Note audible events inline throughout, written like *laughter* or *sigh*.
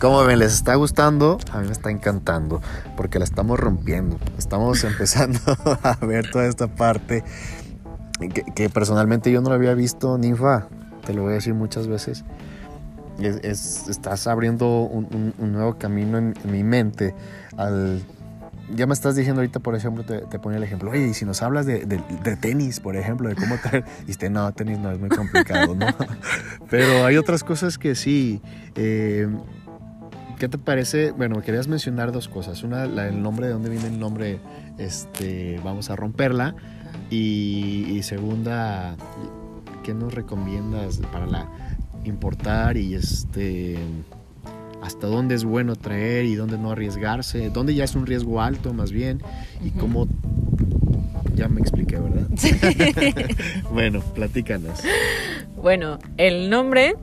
¿Cómo ven? ¿Les está gustando? A mí me está encantando porque la estamos rompiendo. Estamos *laughs* empezando a ver toda esta parte que, personalmente yo no lo había visto, Ninfa. Te lo voy a decir muchas veces. estás abriendo un, nuevo camino en, mi mente al ya me estás diciendo ahorita, por ejemplo, te, te ponía el ejemplo, oye, y si nos hablas de, tenis, por ejemplo, de cómo y este, *laughs* no, tenis no es muy complicado, ¿no? *laughs* Pero hay otras cosas que sí. Eh, ¿Qué te parece? Bueno, querías mencionar dos cosas. Una, el nombre, de dónde viene el nombre, este, vamos a romperla. Y, segunda, ¿qué nos recomiendas para la importar y este hasta dónde es bueno traer y dónde no arriesgarse, dónde ya es un riesgo alto más bien y cómo ya me expliqué, ¿verdad? *laughs* bueno, platícanos. Bueno, el nombre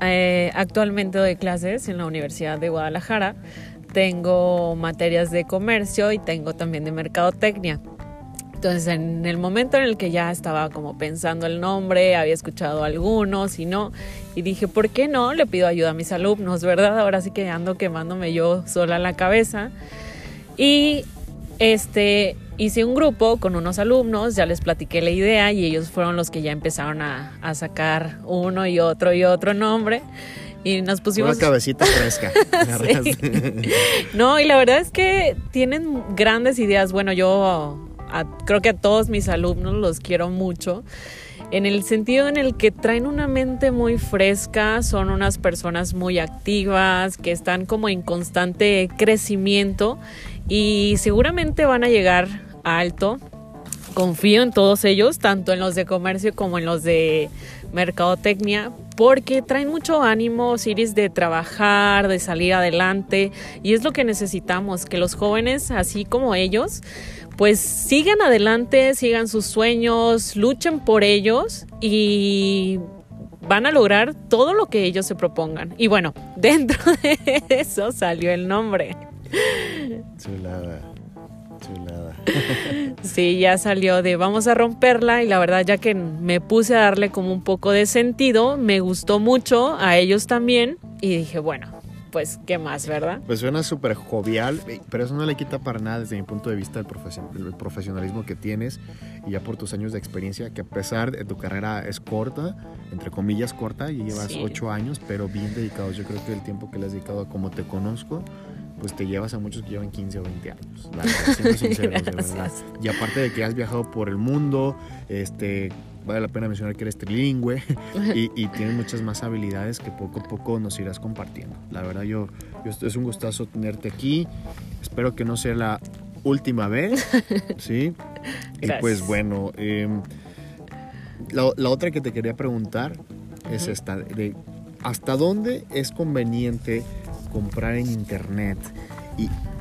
eh, actualmente doy clases en la Universidad de Guadalajara. Tengo materias de comercio y tengo también de mercadotecnia. Entonces, en el momento en el que ya estaba como pensando el nombre, había escuchado algunos y no, y dije, ¿por qué no? Le pido ayuda a mis alumnos, ¿verdad? Ahora sí que ando quemándome yo sola la cabeza. Y este, hice un grupo con unos alumnos, ya les platiqué la idea y ellos fueron los que ya empezaron a, sacar uno y otro y otro nombre y nos pusimos. Una cabecita *laughs* fresca. *laughs* no, y la verdad es que tienen grandes ideas. Bueno, yo creo que a todos mis alumnos los quiero mucho. En el sentido en el que traen una mente muy fresca, son unas personas muy activas, que están como en constante crecimiento y seguramente van a llegar alto. Confío en todos ellos, tanto en los de comercio como en los de mercadotecnia, porque traen mucho ánimo, Siris, de trabajar, de salir adelante, y es lo que necesitamos, que los jóvenes, así como ellos, pues sigan adelante, sigan sus sueños, luchen por ellos y van a lograr todo lo que ellos se propongan. Y bueno, *laughs* dentro de eso salió el nombre. Chulada. *laughs* Sí, ya salió de vamos a romperla y la verdad ya que me puse a darle como un poco de sentido, me gustó mucho, a ellos también y dije, bueno, pues qué más, ¿verdad? Pues suena súper jovial, pero eso no le quita para nada desde mi punto de vista el, el, profesionalismo que tienes y ya por tus años de experiencia, que a pesar de tu carrera es corta, entre comillas corta, y llevas ocho años, pero bien dedicados. Yo creo que el tiempo que le has dedicado a como te conozco, pues te llevas a muchos que llevan 15 o 20 años. *laughs* Y aparte de que has viajado por el mundo, este, vale la pena mencionar que eres trilingüe y, tienes muchas más habilidades que poco a poco nos irás compartiendo. La verdad, yo, es un gustazo tenerte aquí. Espero que no sea la última vez. *laughs* ¿sí? Y pues bueno, em, la, otra que te quería preguntar es esta, de hasta dónde es conveniente comprar en internet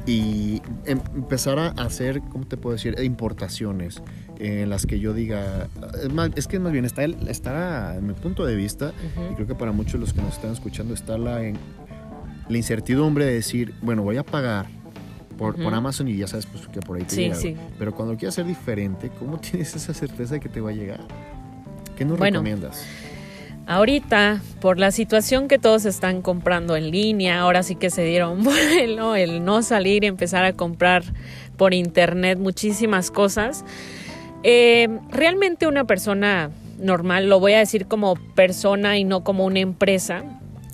y, em, empezar a hacer, ¿cómo te puedo decir?, importaciones en las que yo diga, es, que más bien está, está en mi punto de vista, y creo que para muchos de los que nos están escuchando está la, en, la incertidumbre de decir, bueno, voy a pagar por, por Amazon y ya sabes pues, que por ahí te llega. Pero cuando quieres ser diferente, ¿cómo *laughs* tienes esa certeza de que te va a llegar? ¿Qué nos recomiendas? Ahorita, por la situación que todos están comprando en línea, ahora sí que se dieron *laughs* vuelo, el no salir y empezar a comprar por internet muchísimas cosas. Eh, realmente una persona normal, lo voy a decir como persona y no como una empresa,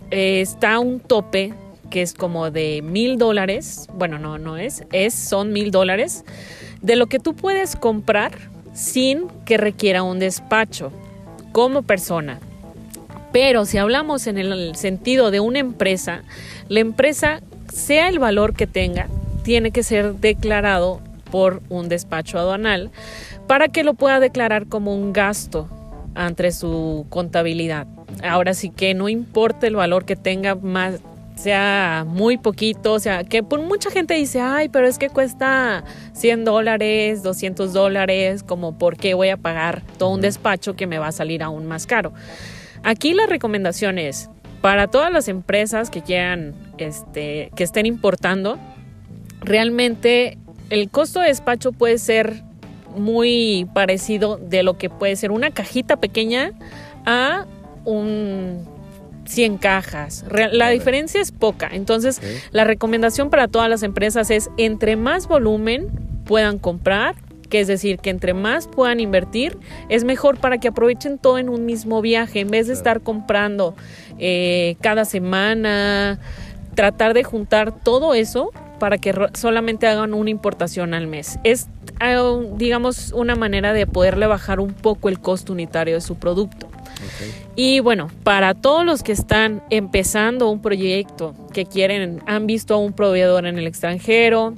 eh, está un tope que es como de mil dólares, bueno, no, no es, es, son mil dólares, de lo que tú puedes comprar sin que requiera un despacho como persona. Pero si hablamos en el sentido de una empresa, la empresa, sea el valor que tenga, tiene que ser declarado por un despacho aduanal para que lo pueda declarar como un gasto ante su contabilidad. Ahora sí que no importa el valor que tenga más sea muy poquito, o sea, que por mucha gente dice, ay, pero es que cuesta 100 dólares, 200 dólares, como por qué voy a pagar todo un despacho que me va a salir aún más caro. Aquí la recomendación es para todas las empresas que quieran, este, que estén importando, realmente el costo de despacho puede ser muy parecido de lo que puede ser una cajita pequeña a un 100 cajas. la diferencia es poca. Entonces, la recomendación para todas las empresas es entre más volumen puedan comprar, que es decir, que entre más puedan invertir, es mejor para que aprovechen todo en un mismo viaje, en vez de estar comprando eh, cada semana, tratar de juntar todo eso para que solamente hagan una importación al mes. Es, ah, digamos, una manera de poderle bajar un poco el costo unitario de su producto. Y bueno, para todos los que están empezando un proyecto, que quieren, han visto a un proveedor en el extranjero,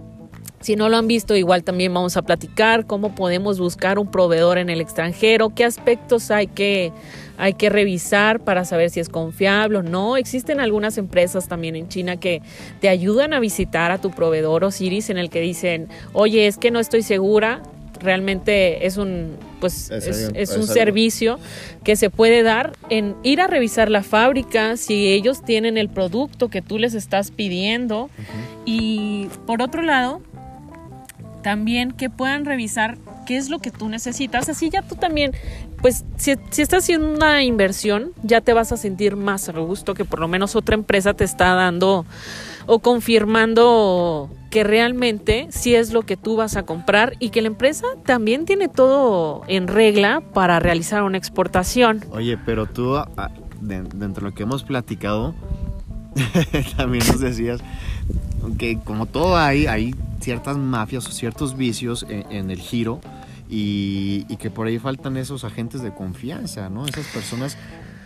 si no lo han visto, igual también vamos a platicar cómo podemos buscar un proveedor en el extranjero, qué aspectos hay que, hay que revisar para saber si es confiable o no. Existen algunas empresas también en China que te ayudan a visitar a tu proveedor o Siris en el que dicen, oye, es que no estoy segura, realmente es un pues es, un servicio que se puede dar en ir a revisar la fábrica si ellos tienen el producto que tú les estás pidiendo. Y por otro lado también que puedan revisar qué es lo que tú necesitas. Así ya tú también, pues si, si, estás haciendo una inversión, ya te vas a sentir más a gusto que por lo menos otra empresa te está dando o confirmando que realmente sí es lo que tú vas a comprar y que la empresa también tiene todo en regla para realizar una exportación. Oye, pero tú, dentro de lo que hemos platicado, *laughs* también nos decías que como todo hay, hay ciertas mafias o ciertos vicios en, el giro y, que por ahí faltan esos agentes de confianza, ¿no? Esas personas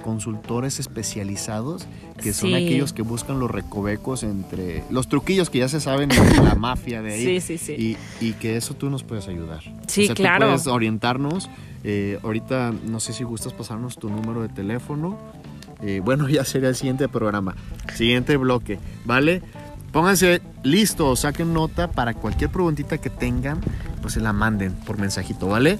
consultores especializados que son aquellos que buscan los recovecos entre los truquillos que ya se saben de la *laughs* mafia de ahí sí, sí, y, que eso tú nos puedes ayudar. Sí, claro. Tú puedes orientarnos. Eh, ahorita no sé si gustas pasarnos tu número de teléfono. Eh, bueno, *laughs* ya sería el siguiente programa, siguiente bloque, ¿vale? Pónganse listos, saquen nota para cualquier preguntita que tengan, pues se la manden por mensajito, ¿vale?